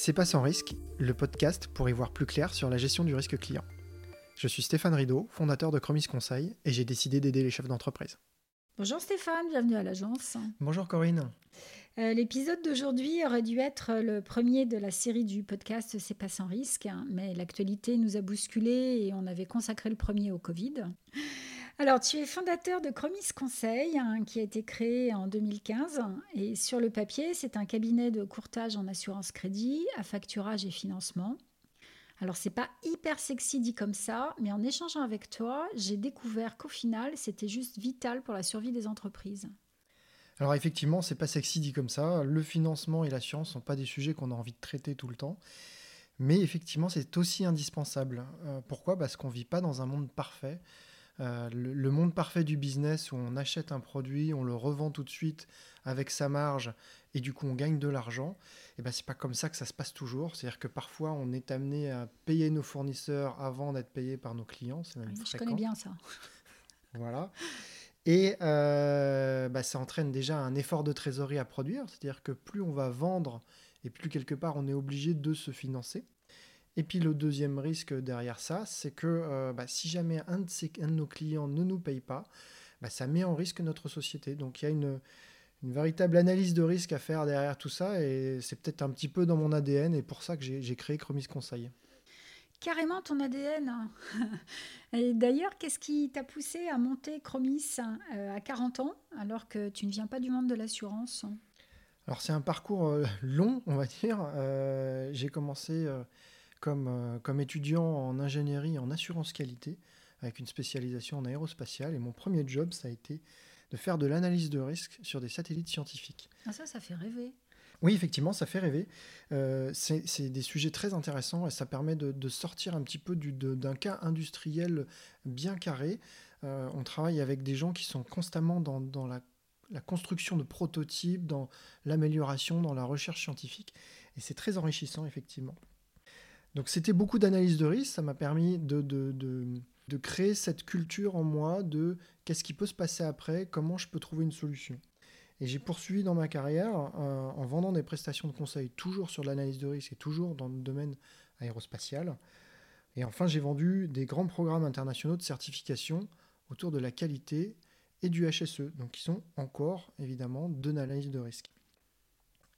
C'est pas sans risque, le podcast pour y voir plus clair sur la gestion du risque client. Je suis Stéphane Rideau, fondateur de Chromis Conseil, et j'ai décidé d'aider les chefs d'entreprise. Bonjour Stéphane, bienvenue à l'agence. Bonjour Corinne. Euh, l'épisode d'aujourd'hui aurait dû être le premier de la série du podcast C'est pas sans risque, mais l'actualité nous a bousculé et on avait consacré le premier au Covid. Alors, tu es fondateur de Chromis Conseil, hein, qui a été créé en 2015. Et sur le papier, c'est un cabinet de courtage en assurance crédit, à facturage et financement. Alors, c'est pas hyper sexy dit comme ça, mais en échangeant avec toi, j'ai découvert qu'au final, c'était juste vital pour la survie des entreprises. Alors effectivement, c'est pas sexy dit comme ça. Le financement et l'assurance sont pas des sujets qu'on a envie de traiter tout le temps. Mais effectivement, c'est aussi indispensable. Euh, pourquoi? Parce qu'on vit pas dans un monde parfait. Euh, le, monde parfait du business où on achète un produit, on le revend tout de suite avec sa marge et du coup on gagne de l'argent, et eh ben c'est pas comme ça que ça se passe toujours. C'est-à-dire que parfois on est amené à payer nos fournisseurs avant d'être payé par nos clients. C'est même Je connais bien ça. voilà. Et euh, bah, ça entraîne déjà un effort de trésorerie à produire, c'est-à-dire que plus on va vendre et plus quelque part on est obligé de se financer. Et puis le deuxième risque derrière ça, c'est que euh, bah, si jamais un de, nos clients ne nous paye pas, bah, ça met en risque notre société. Donc il y a une, véritable analyse de risque à faire derrière tout ça, et c'est peut-être un petit peu dans mon ADN, et pour ça que j'ai créé Chromis Conseil. Carrément ton ADN. et d'ailleurs, qu'est-ce qui t'a poussé à monter Chromis euh, à 40 ans, alors que tu ne viens pas du monde de l'assurance? Alors c'est un parcours euh, long, on va dire. j'ai commencé comme, euh, comme étudiant en ingénierie en assurance qualité, avec une spécialisation en aérospatiale. Et mon premier job, ça a été de faire de l'analyse de risque sur des satellites scientifiques. Ah ça, ça fait rêver. Oui, effectivement, ça fait rêver. Euh, c'est des sujets très intéressants et ça permet de, sortir un petit peu d'un cas industriel bien carré. Euh, on travaille avec des gens qui sont constamment dans, dans la, la, construction de prototypes, dans l'amélioration, dans la recherche scientifique. Et c'est très enrichissant, effectivement. Donc c'était beaucoup d'analyse de risque, ça m'a permis de, de, créer cette culture en moi de qu'est-ce qui peut se passer après, comment je peux trouver une solution. Et j'ai poursuivi dans ma carrière euh, en vendant des prestations de conseil toujours sur l'analyse de risque et toujours dans le domaine aérospatial. Et enfin, j'ai vendu des grands programmes internationaux de certification autour de la qualité et du HSE, donc qui sont encore évidemment de l'analyse de risque.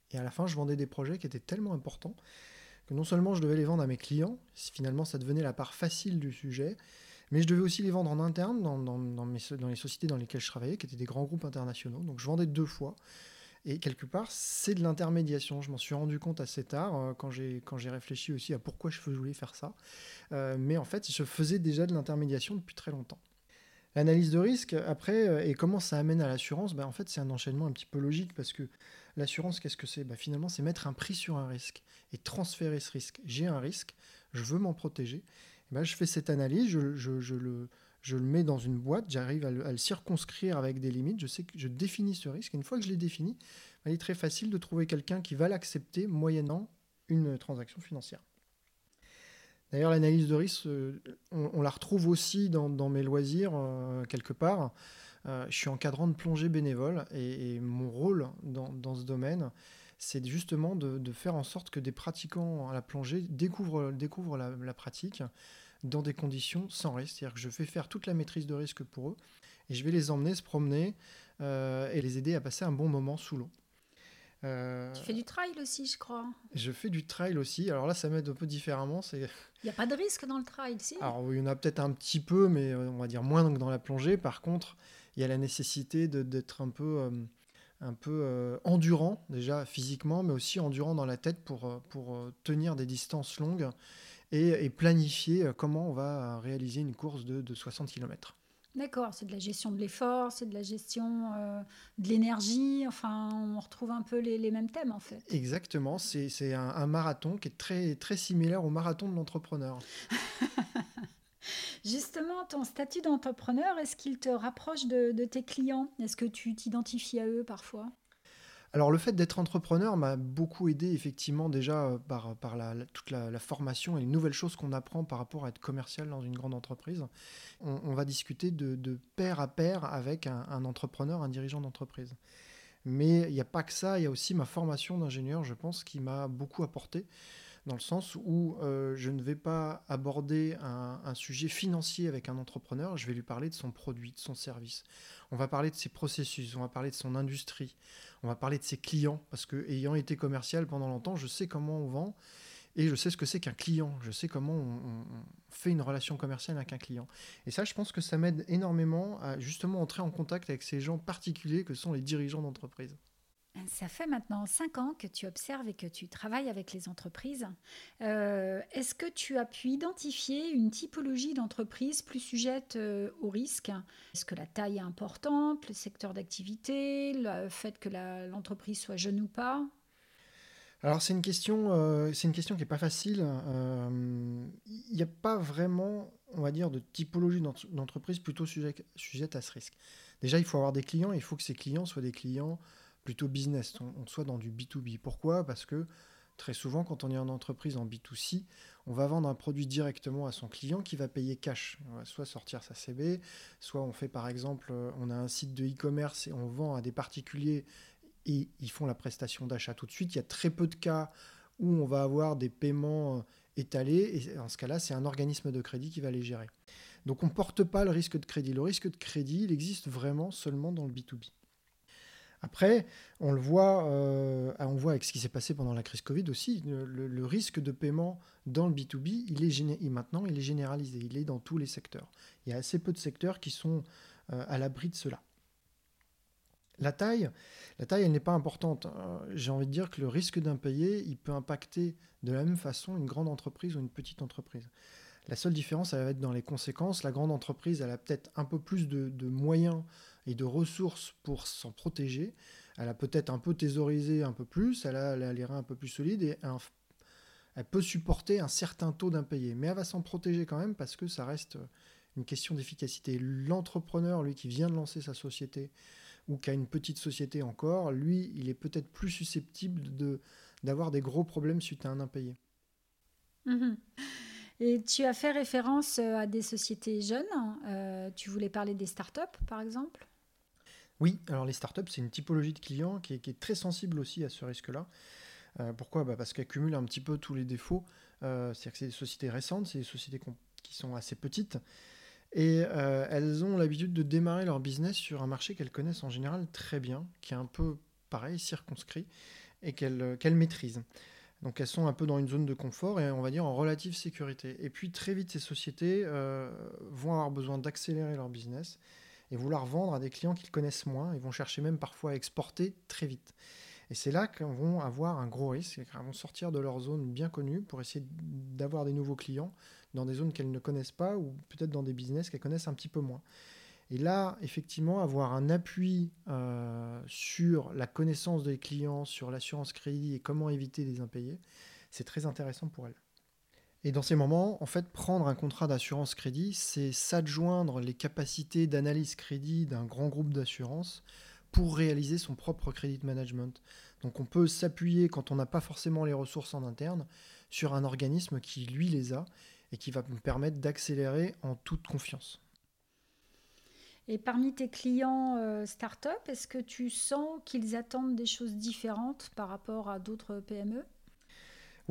Et à la fin, je vendais des projets qui étaient tellement importants non seulement je devais les vendre à mes clients, finalement ça devenait la part facile du sujet, mais je devais aussi les vendre en interne dans, dans, les sociétés dans lesquelles je travaillais, qui étaient des grands groupes internationaux. Donc je vendais deux fois. Et quelque part, c'est de l'intermédiation. Je m'en suis rendu compte assez tard, euh, quand j'ai réfléchi aussi à pourquoi je voulais faire ça. Euh, mais en fait, je faisais déjà de l'intermédiation depuis très longtemps. L'analyse de risque, après, euh, et comment ça amène à l'assurance ben, En fait, c'est un enchaînement un petit peu logique parce que l'assurance, qu'est-ce que c'est? Ben, Finalement, c'est mettre un prix sur un risque et transférer ce risque. J'ai un risque, je veux m'en protéger. ben, je fais cette analyse, je, je, le, je, le, mets dans une boîte, j'arrive à, le circonscrire avec des limites, je sais que je définis ce risque. Et une fois que je l'ai défini, il est très facile de trouver quelqu'un qui va l'accepter moyennant une transaction financière. D'ailleurs, l'analyse de risque, euh, on, la retrouve aussi dans, mes loisirs, euh, quelque part. Euh, je suis encadrant de plongée bénévole et, mon rôle dans, ce domaine, c'est justement de, faire en sorte que des pratiquants à la plongée découvrent, découvrent la, pratique dans des conditions sans risque. C'est-à-dire que je fais faire toute la maîtrise de risque pour eux et je vais les emmener se promener et les aider à passer un bon moment sous l'eau. Euh, tu fais du trail aussi, je crois. Je fais du trail aussi. Alors là, ça m'aide un peu différemment. Il n'y a pas de risque dans le trail, si? Alors il y en a peut-être un petit peu, mais euh, on va dire moins que dans la plongée. Par contre, il y a la nécessité d'être un peu, euh, un peu endurant, déjà physiquement, mais aussi endurant dans la tête pour, pour tenir des distances longues et, planifier comment on va réaliser une course de, de 60 km. D'accord, c'est de la gestion de l'effort, c'est de la gestion euh, de l'énergie, enfin on retrouve un peu les, mêmes thèmes en fait. Exactement, c'est un, marathon qui est très, très similaire au marathon de l'entrepreneur. Justement, ton statut d'entrepreneur, est-ce qu'il te rapproche de, de tes clients? Est-ce que tu t'identifies à eux parfois? Alors le fait d'être entrepreneur m'a beaucoup aidé effectivement déjà euh, par, par toute la, formation et les nouvelles choses qu'on apprend par rapport à être commercial dans une grande entreprise. On, va discuter de, pair à pair avec un, entrepreneur, un dirigeant d'entreprise. Mais il n'y a pas que ça, il y a aussi ma formation d'ingénieur, je pense, qui m'a beaucoup apporté, dans le sens où euh, je ne vais pas aborder un, sujet financier avec un entrepreneur, je vais lui parler de son produit, de son service. On va parler de ses processus, on va parler de son industrie, on va parler de ses clients, parce que ayant été commercial pendant longtemps, je sais comment on vend et je sais ce que c'est qu'un client, je sais comment on, fait une relation commerciale avec un client. Et ça, je pense que ça m'aide énormément à justement entrer en contact avec ces gens particuliers que sont les dirigeants d'entreprise. Ça fait maintenant cinq ans que tu observes et que tu travailles avec les entreprises. Euh, est-ce que tu as pu identifier une typologie d'entreprise plus sujette euh, au risque? Est-ce que la taille est importante, le secteur d'activité, le fait que l'entreprise soit jeune ou pas? Alors c'est une question, euh, une question qui n'est pas facile. Il n'y a pas vraiment, on va dire, de typologie d'entreprise plutôt sujette à ce risque. Déjà, il faut avoir des clients. Il faut que ces clients soient des clients plutôt business, on, soit dans du B2B. Pourquoi? Parce que très souvent, quand on est en entreprise en B2C, on va vendre un produit directement à son client qui va payer cash. On va soit sortir sa CB, soit on fait par exemple, on a un site de e-commerce et on vend à des particuliers et ils font la prestation d'achat tout de suite. Il y a très peu de cas où on va avoir des paiements euh, étalés et en ce cas-là, c'est un organisme de crédit qui va les gérer. Donc on ne porte pas le risque de crédit. Le risque de crédit, il existe vraiment seulement dans le B2B. Après, on le voit, euh, on voit avec ce qui s'est passé pendant la crise Covid aussi, le, risque de paiement dans le B2B, il est maintenant, il est généralisé, il est dans tous les secteurs. Il y a assez peu de secteurs qui sont euh, à l'abri de cela. La taille, la taille, elle n'est pas importante. Euh, j'ai envie de dire que le risque d'impayé, il peut impacter de la même façon une grande entreprise ou une petite entreprise. La seule différence, elle va être dans les conséquences. La grande entreprise, elle a peut-être un peu plus de moyens et de ressources pour s'en protéger. Elle a peut-être un peu thésaurisé un peu plus, elle a, les reins un peu plus solides et elle peut supporter un certain taux d'impayé. Mais elle va s'en protéger quand même parce que ça reste une question d'efficacité. L'entrepreneur, lui qui vient de lancer sa société ou qui a une petite société encore, lui, il est peut-être plus susceptible de, d'avoir des gros problèmes suite à un impayé. Mhm. Et tu as fait référence à des sociétés jeunes. Euh, tu voulais parler des startups, par exemple? Oui, alors les startups, c'est une typologie de clients qui est, très sensible aussi à ce risque-là. Euh, pourquoi? Bah Parce qu'elles cumulent un petit peu tous les défauts. Euh, c'est-à-dire que c'est des sociétés récentes, c'est des sociétés qui sont assez petites. Et euh, elles ont l'habitude de démarrer leur business sur un marché qu'elles connaissent en général très bien, qui est un peu pareil, circonscrit, et qu'elles maîtrisent. Donc elles sont un peu dans une zone de confort et on va dire en relative sécurité. Et puis très vite, ces sociétés vont avoir besoin d'accélérer leur business et vouloir vendre à des clients qu'ils connaissent moins. Ils vont chercher même parfois à exporter très vite. Et c'est là qu'ils vont avoir un gros risque, ils vont sortir de leur zone bien connue pour essayer d'avoir des nouveaux clients dans des zones qu'elles ne connaissent pas ou peut-être dans des business qu'elles connaissent un petit peu moins. Et là, effectivement, avoir un appui euh, sur la connaissance des clients, sur l'assurance crédit et comment éviter des impayés, c'est très intéressant pour elles. Et dans ces moments, en fait, prendre un contrat d'assurance crédit, c'est s'adjoindre les capacités d'analyse crédit d'un grand groupe d'assurance pour réaliser son propre crédit management. Donc on peut s'appuyer, quand on n'a pas forcément les ressources en interne, sur un organisme qui, lui, les a et qui va me permettre d'accélérer en toute confiance. Et parmi tes clients euh, start-up, est-ce que tu sens qu'ils attendent des choses différentes par rapport à d'autres PME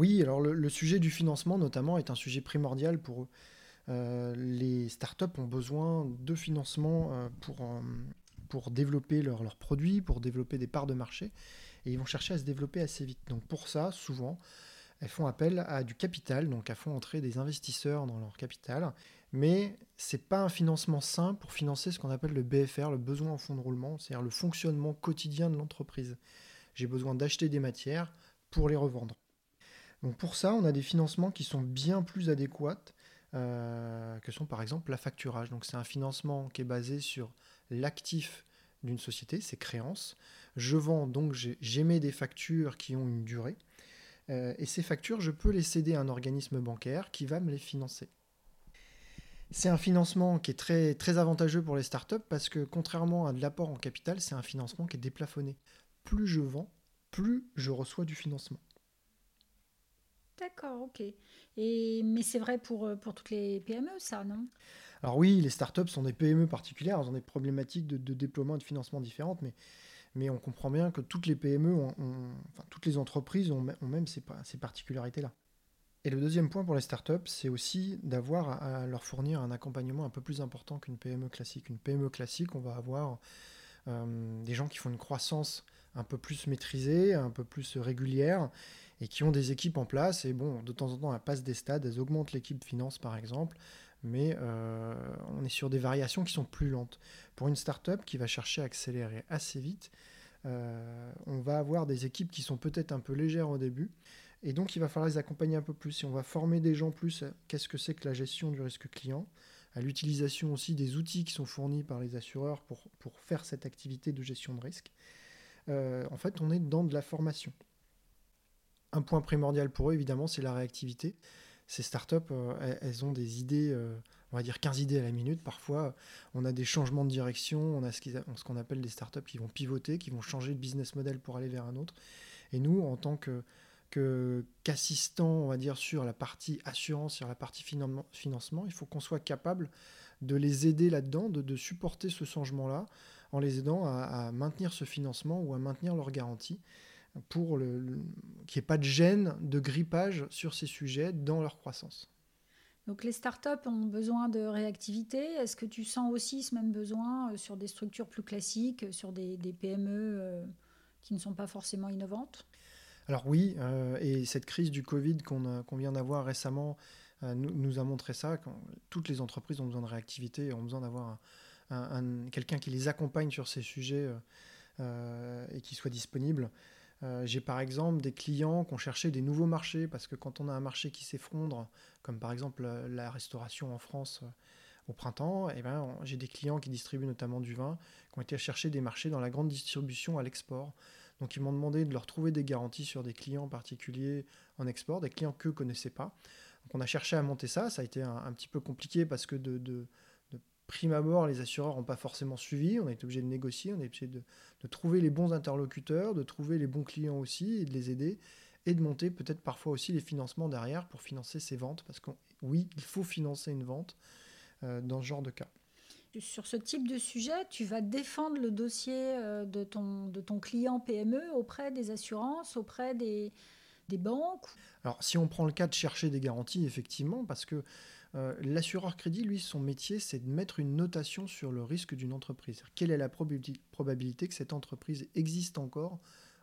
oui, alors le, sujet du financement notamment est un sujet primordial pour eux. Les startups ont besoin de financement euh, pour, développer leurs produits, pour développer des parts de marché, et ils vont chercher à se développer assez vite. Donc pour ça, souvent, elles font appel à du capital, donc elles font entrer des investisseurs dans leur capital, mais c'est pas un financement sain pour financer ce qu'on appelle le BFR, le besoin en fonds de roulement, c'est-à-dire le fonctionnement quotidien de l'entreprise. J'ai besoin d'acheter des matières pour les revendre. Pour ça, on a des financements qui sont bien plus adéquats, euh, que sont par exemple la facturage. Donc c'est un financement qui est basé sur l'actif d'une société, ses créances. Je vends, donc j'émets des factures qui ont une durée. Euh, et ces factures, je peux les céder à un organisme bancaire qui va me les financer. C'est un financement qui est très, très avantageux pour les startups parce que contrairement à de l'apport en capital, c'est un financement qui est déplafonné. Plus je vends, plus je reçois du financement. D'accord, ok. Et, mais c'est vrai pour, euh, pour toutes les PME, ça, non? Alors oui, les startups sont des PME particulières, elles ont des problématiques de, déploiement et de financement différentes, mais mais on comprend bien que toutes les PME, ont, enfin, toutes les entreprises ont, même ces, ces particularités-là. Et le deuxième point pour les startups, c'est aussi d'avoir à leur fournir un accompagnement un peu plus important qu'une PME classique. Une PME classique, on va avoir euh, des gens qui font une croissance un peu plus maîtrisée, un peu plus régulière, et qui ont des équipes en place. Et bon, de temps en temps, elles passent des stades, elles augmentent l'équipe finance par exemple, mais euh, on est sur des variations qui sont plus lentes. Pour une startup qui va chercher à accélérer assez vite, euh, on va avoir des équipes qui sont peut-être un peu légères au début, et donc, il va falloir les accompagner un peu plus. Si on va former des gens plus, qu'est-ce que c'est que la gestion du risque client, à l'utilisation aussi des outils qui sont fournis par les assureurs pour, pour faire cette activité de gestion de risque. Euh, en fait, on est dans de la formation. Un point primordial pour eux, évidemment, c'est la réactivité. Ces startups, euh, elles ont des idées, euh, on va dire 15 idées à la minute. Parfois, on a des changements de direction, on a ce qu'on appelle des startups qui vont pivoter, qui vont changer de business model pour aller vers un autre. Et nous, en tant que on va dire, sur la partie assurance, sur la partie financement, il faut qu'on soit capable de les aider là-dedans, de, supporter ce changement-là, en les aidant à, maintenir ce financement ou à maintenir leur garantie, pour le, qu'il n'y ait pas de gêne, de grippage sur ces sujets dans leur croissance. Donc les startups ont besoin de réactivité. Est-ce que tu sens aussi ce même besoin euh, sur des structures plus classiques, sur des, des PME euh, qui ne sont pas forcément innovantes? Alors oui, euh, et cette crise du Covid qu'on vient d'avoir récemment euh, nous, a montré ça. Quand toutes les entreprises ont besoin de réactivité et ont besoin d'avoir quelqu'un qui les accompagne sur ces sujets euh, et qui soit disponible. J'ai par exemple des clients qui ont cherché des nouveaux marchés parce que quand on a un marché qui s'effondre, comme par exemple la restauration en France au printemps, eh ben, j'ai des clients qui distribuent notamment du vin, qui ont été chercher des marchés dans la grande distribution à l'export. Donc ils m'ont demandé de leur trouver des garanties sur des clients particuliers en export, des clients qu'eux ne connaissaient pas. Donc on a cherché à monter ça, ça a été un, petit peu compliqué parce que de, prime abord, les assureurs n'ont pas forcément suivi, on a été obligé de négocier, on a été obligé de, trouver les bons interlocuteurs, de trouver les bons clients aussi et de les aider et de monter peut-être parfois aussi les financements derrière pour financer ces ventes parce que oui, il faut financer une vente euh, dans ce genre de cas. Sur ce type de sujet, tu vas défendre le dossier euh, de ton, de ton client PME auprès des assurances, auprès des, des banques Alors, si on prend le cas de chercher des garanties, effectivement, parce que euh, l'assureur crédit, lui, son métier, c'est de mettre une notation sur le risque d'une entreprise. Quelle est la probabilité que cette entreprise existe encore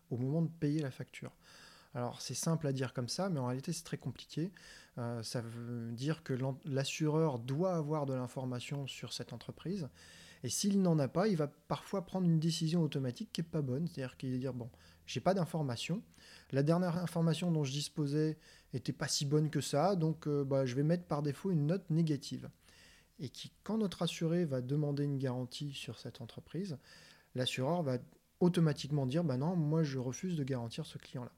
au moment de payer la facture alors c'est simple à dire comme ça, mais en réalité c'est très compliqué. Euh, ça veut dire que l'assureur doit avoir de l'information sur cette entreprise. Et s'il n'en a pas, il va parfois prendre une décision automatique qui n'est pas bonne. C'est-à-dire qu'il va dire, bon, j'ai pas d'information. La dernière information dont je disposais était pas si bonne que ça, donc euh, bah, je vais mettre par défaut une note négative. Et qui, quand notre assuré va demander une garantie sur cette entreprise, l'assureur va automatiquement dire, bah non, moi je refuse de garantir ce client-là.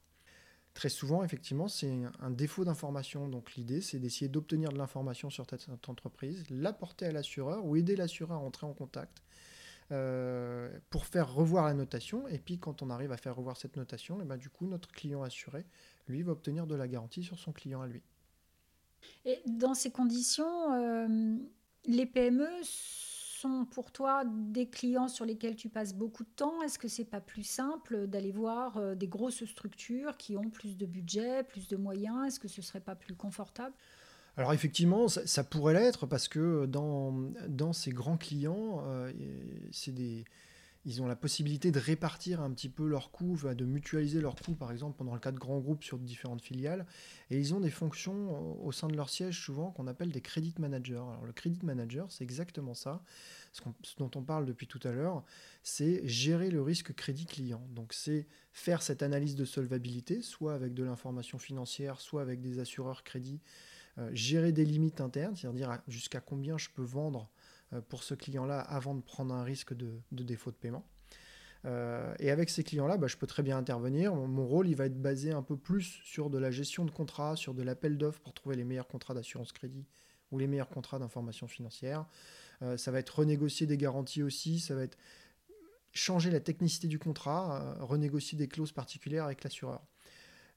Très souvent, effectivement, c'est un défaut d'information. Donc l'idée, c'est d'essayer d'obtenir de l'information sur cette entreprise, l'apporter à l'assureur ou aider l'assureur à entrer en contact euh, pour faire revoir la notation. Et puis quand on arrive à faire revoir cette notation, et eh ben, du coup, notre client assuré, lui, va obtenir de la garantie sur son client à lui. Et dans ces conditions, euh, les PME sont pour toi des clients sur lesquels tu passes beaucoup de temps? Est-ce que c'est pas plus simple d'aller voir euh, des grosses structures qui ont plus de budget, plus de moyens? Est-ce que ce serait pas plus confortable? Alors effectivement, ça, pourrait l'être parce que dans, dans ces grands clients, euh, c'est des, ils ont la possibilité de répartir un petit peu leurs coûts, de mutualiser leurs coûts, par exemple, pendant le cas de grands groupes sur différentes filiales. Et ils ont des fonctions au sein de leur siège, souvent, qu'on appelle des credit managers. Alors, le credit manager, c'est exactement ça. Ce, dont on parle depuis tout à l'heure, c'est gérer le risque crédit client. Donc, c'est faire cette analyse de solvabilité, soit avec de l'information financière, soit avec des assureurs crédit, euh, gérer des limites internes, c'est-à-dire jusqu'à combien je peux vendre pour ce client-là avant de prendre un risque de, défaut de paiement. Euh, et avec ces clients-là, bah, je peux très bien intervenir. Mon, rôle, il va être basé un peu plus sur de la gestion de contrats, sur de l'appel d'offres pour trouver les meilleurs contrats d'assurance crédit ou les meilleurs contrats d'information financière. Euh, ça va être renégocier des garanties aussi, ça va être changer la technicité du contrat, renégocier des clauses particulières avec l'assureur.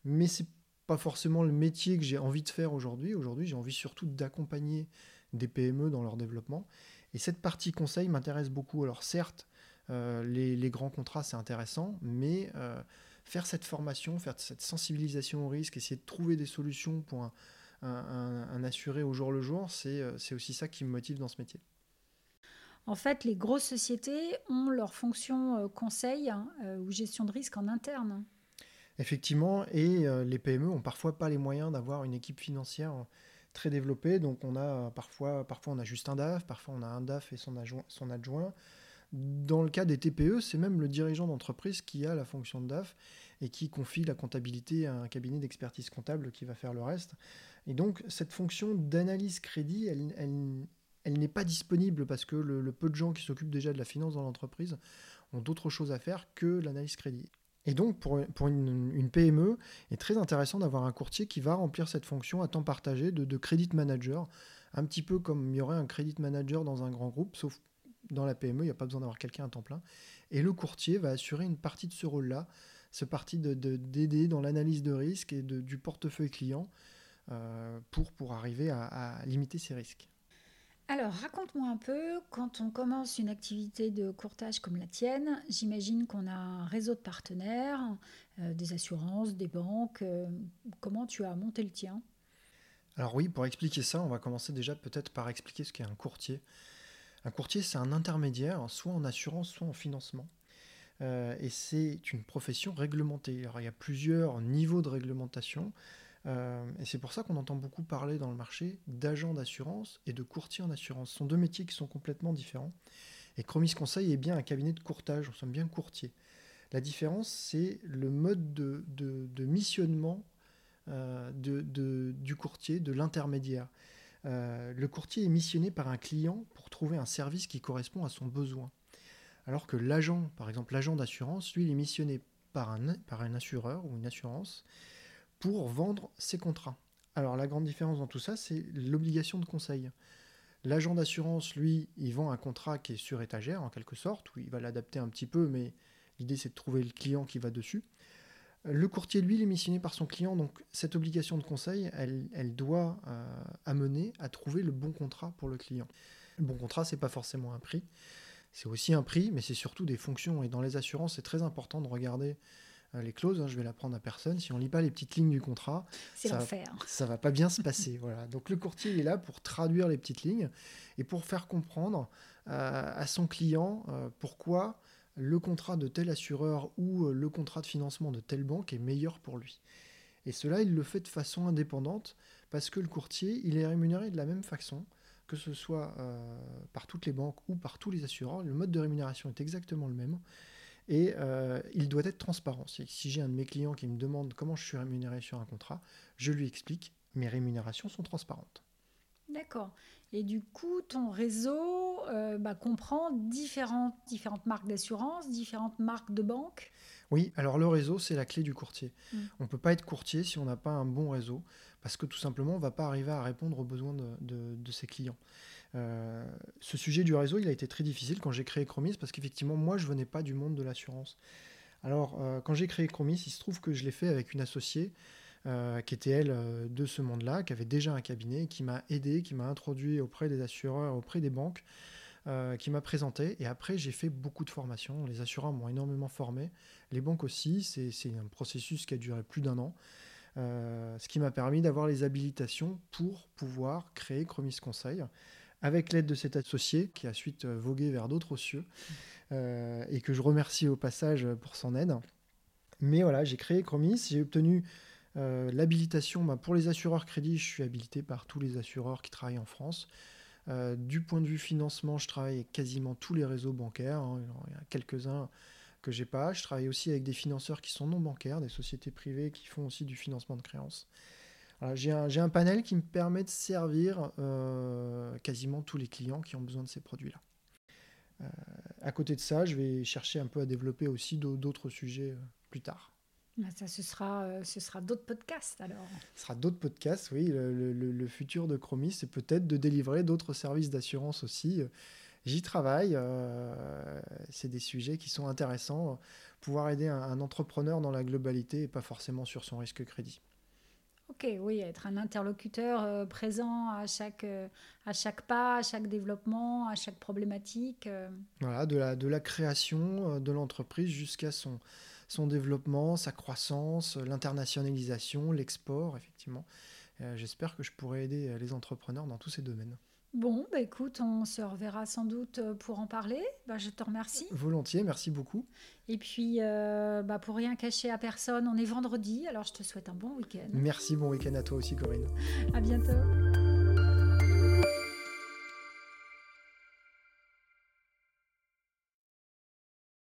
Mais c'est pas forcément le métier que j'ai envie de faire aujourd'hui. Aujourd'hui, j'ai envie surtout d'accompagner des PME dans leur développement et cette partie conseil m'intéresse beaucoup. Alors certes, les, grands contrats, c'est intéressant, mais faire cette formation, faire cette sensibilisation au risque, essayer de trouver des solutions pour un, assuré au jour le jour, c'est aussi ça qui me motive dans ce métier. En fait, les grosses sociétés ont leur fonction conseil hein, ou gestion de risque en interne. Effectivement, et euh, les PME ont parfois pas les moyens d'avoir une équipe financière très développée. Donc on a parfois, parfois on a juste un DAF, parfois on a un DAF et son adjoint. Son adjoint. Dans le cas des TPE, c'est même le dirigeant d'entreprise qui a la fonction de DAF et qui confie la comptabilité à un cabinet d'expertise comptable qui va faire le reste. Et donc cette fonction d'analyse crédit, elle, n'est pas disponible parce que le peu de gens qui s'occupent déjà de la finance dans l'entreprise ont d'autres choses à faire que l'analyse crédit. Et donc, pour, une, PME, il est très intéressant d'avoir un courtier qui va remplir cette fonction à temps partagé de, de credit manager, un petit peu comme il y aurait un credit manager dans un grand groupe, sauf dans la PME, il n'y a pas besoin d'avoir quelqu'un à temps plein. Et le courtier va assurer une partie de ce rôle-là, ce partie d'aider de, dans l'analyse de risque et du portefeuille client euh, pour, pour arriver à limiter ces risques. Alors, raconte-moi un peu, quand on commence une activité de courtage comme la tienne, j'imagine qu'on a un réseau de partenaires, euh, des assurances, des banques. Euh, comment tu as monté le tien? Alors oui, pour expliquer ça, on va commencer déjà peut-être par expliquer ce qu'est un courtier. Un courtier, c'est un intermédiaire, soit en assurance, soit en financement. Euh, et c'est une profession réglementée. Il y a plusieurs niveaux de réglementation. Euh, et c'est pour ça qu'on entend beaucoup parler dans le marché d'agents d'assurance et de courtiers en assurance. Ce sont deux métiers qui sont complètement différents. Et Chromis Conseil est bien un cabinet de courtage, nous sommes bien courtiers. La différence, c'est le mode de, missionnement euh, du courtier, de l'intermédiaire. Euh, le courtier est missionné par un client pour trouver un service qui correspond à son besoin. Alors que l'agent, par exemple l'agent d'assurance, lui, il est missionné par un, par un assureur ou une assurance pour vendre ses contrats. Alors la grande différence dans tout ça, c'est l'obligation de conseil. L'agent d'assurance, lui, il vend un contrat qui est sur étagère, en quelque sorte, où il va l'adapter un petit peu, mais l'idée c'est de trouver le client qui va dessus. Le courtier, lui, il est missionné par son client, donc cette obligation de conseil, elle, doit euh, amener à trouver le bon contrat pour le client. Le bon contrat, c'est pas forcément un prix, c'est aussi un prix, mais c'est surtout des fonctions. Et dans les assurances, c'est très important de regarder les clauses, hein, je vais l'apprendre à personne. Si on lit pas les petites lignes du contrat, ça, ça va pas bien se passer. voilà. Donc le courtier est là pour traduire les petites lignes et pour faire comprendre euh, à son client euh, pourquoi le contrat de tel assureur ou le contrat de financement de telle banque est meilleur pour lui. Et cela, il le fait de façon indépendante parce que le courtier, il est rémunéré de la même façon, que ce soit par toutes les banques ou par tous les assureurs. Le mode de rémunération est exactement le même. Et euh, il doit être transparent. Si j'ai un de mes clients qui me demande comment je suis rémunéré sur un contrat, je lui explique, mes rémunérations sont transparentes. D'accord. Et du coup, ton réseau euh, bah, comprend différentes, différentes marques d'assurance, différentes marques de banque? Oui, alors le réseau, c'est la clé du courtier. Mm. On ne peut pas être courtier si on n'a pas un bon réseau, parce que tout simplement, on ne va pas arriver à répondre aux besoins de, de ses clients. Euh, ce sujet du réseau, il a été très difficile quand j'ai créé Chromis parce qu'effectivement, moi, je venais pas du monde de l'assurance. Alors, euh, quand j'ai créé Chromis, il se trouve que je l'ai fait avec une associée euh, qui était elle de ce monde-là, qui avait déjà un cabinet, qui m'a aidé, qui m'a introduit auprès des assureurs, auprès des banques, qui m'a présenté. Et après, j'ai fait beaucoup de formations. Les assureurs m'ont énormément formé, les banques aussi. C'est un processus qui a duré plus d'un an. ce qui m'a permis d'avoir les habilitations pour pouvoir créer Chromis Conseil avec l'aide de cet associé qui a ensuite euh, vogué vers d'autres cieux euh, et que je remercie au passage pour son aide. Mais voilà, j'ai créé Chromis, j'ai obtenu euh, l'habilitation bah, pour les assureurs crédits. Je suis habilité par tous les assureurs qui travaillent en France. du point de vue financement, je travaille avec quasiment tous les réseaux bancaires. Hein. Il y a quelques-uns que j'ai pas. Je travaille aussi avec des financeurs qui sont non bancaires, des sociétés privées qui font aussi du financement de créances j'ai un, panel qui me permet de servir euh, quasiment tous les clients qui ont besoin de ces produits-là. Euh, à côté de ça, je vais chercher un peu à développer aussi d'autres sujets euh, plus tard. Bah, ça, ce sera, ce sera d'autres podcasts alors. Ce sera d'autres podcasts, oui. Le, futur de Chromis, c'est peut-être de délivrer d'autres services d'assurance aussi. J'y travaille. c'est des sujets qui sont intéressants. Pouvoir aider un entrepreneur dans la globalité et pas forcément sur son risque crédit. Ok, oui, être un interlocuteur euh, présent à chaque, euh, à chaque pas, à chaque développement, à chaque problématique. euh. Voilà, de la, de la création de l'entreprise jusqu'à son, son développement, sa croissance, l'internationalisation, l'export, effectivement. J'espère que je pourrai aider les entrepreneurs dans tous ces domaines. Bon, bah écoute, on se reverra sans doute euh, pour en parler. Bah, je te remercie. Volontiers, merci beaucoup. Et puis, euh, bah, pour rien cacher à personne, on est vendredi, alors je te souhaite un bon week-end. Merci, bon week-end à toi aussi, Corinne. À bientôt.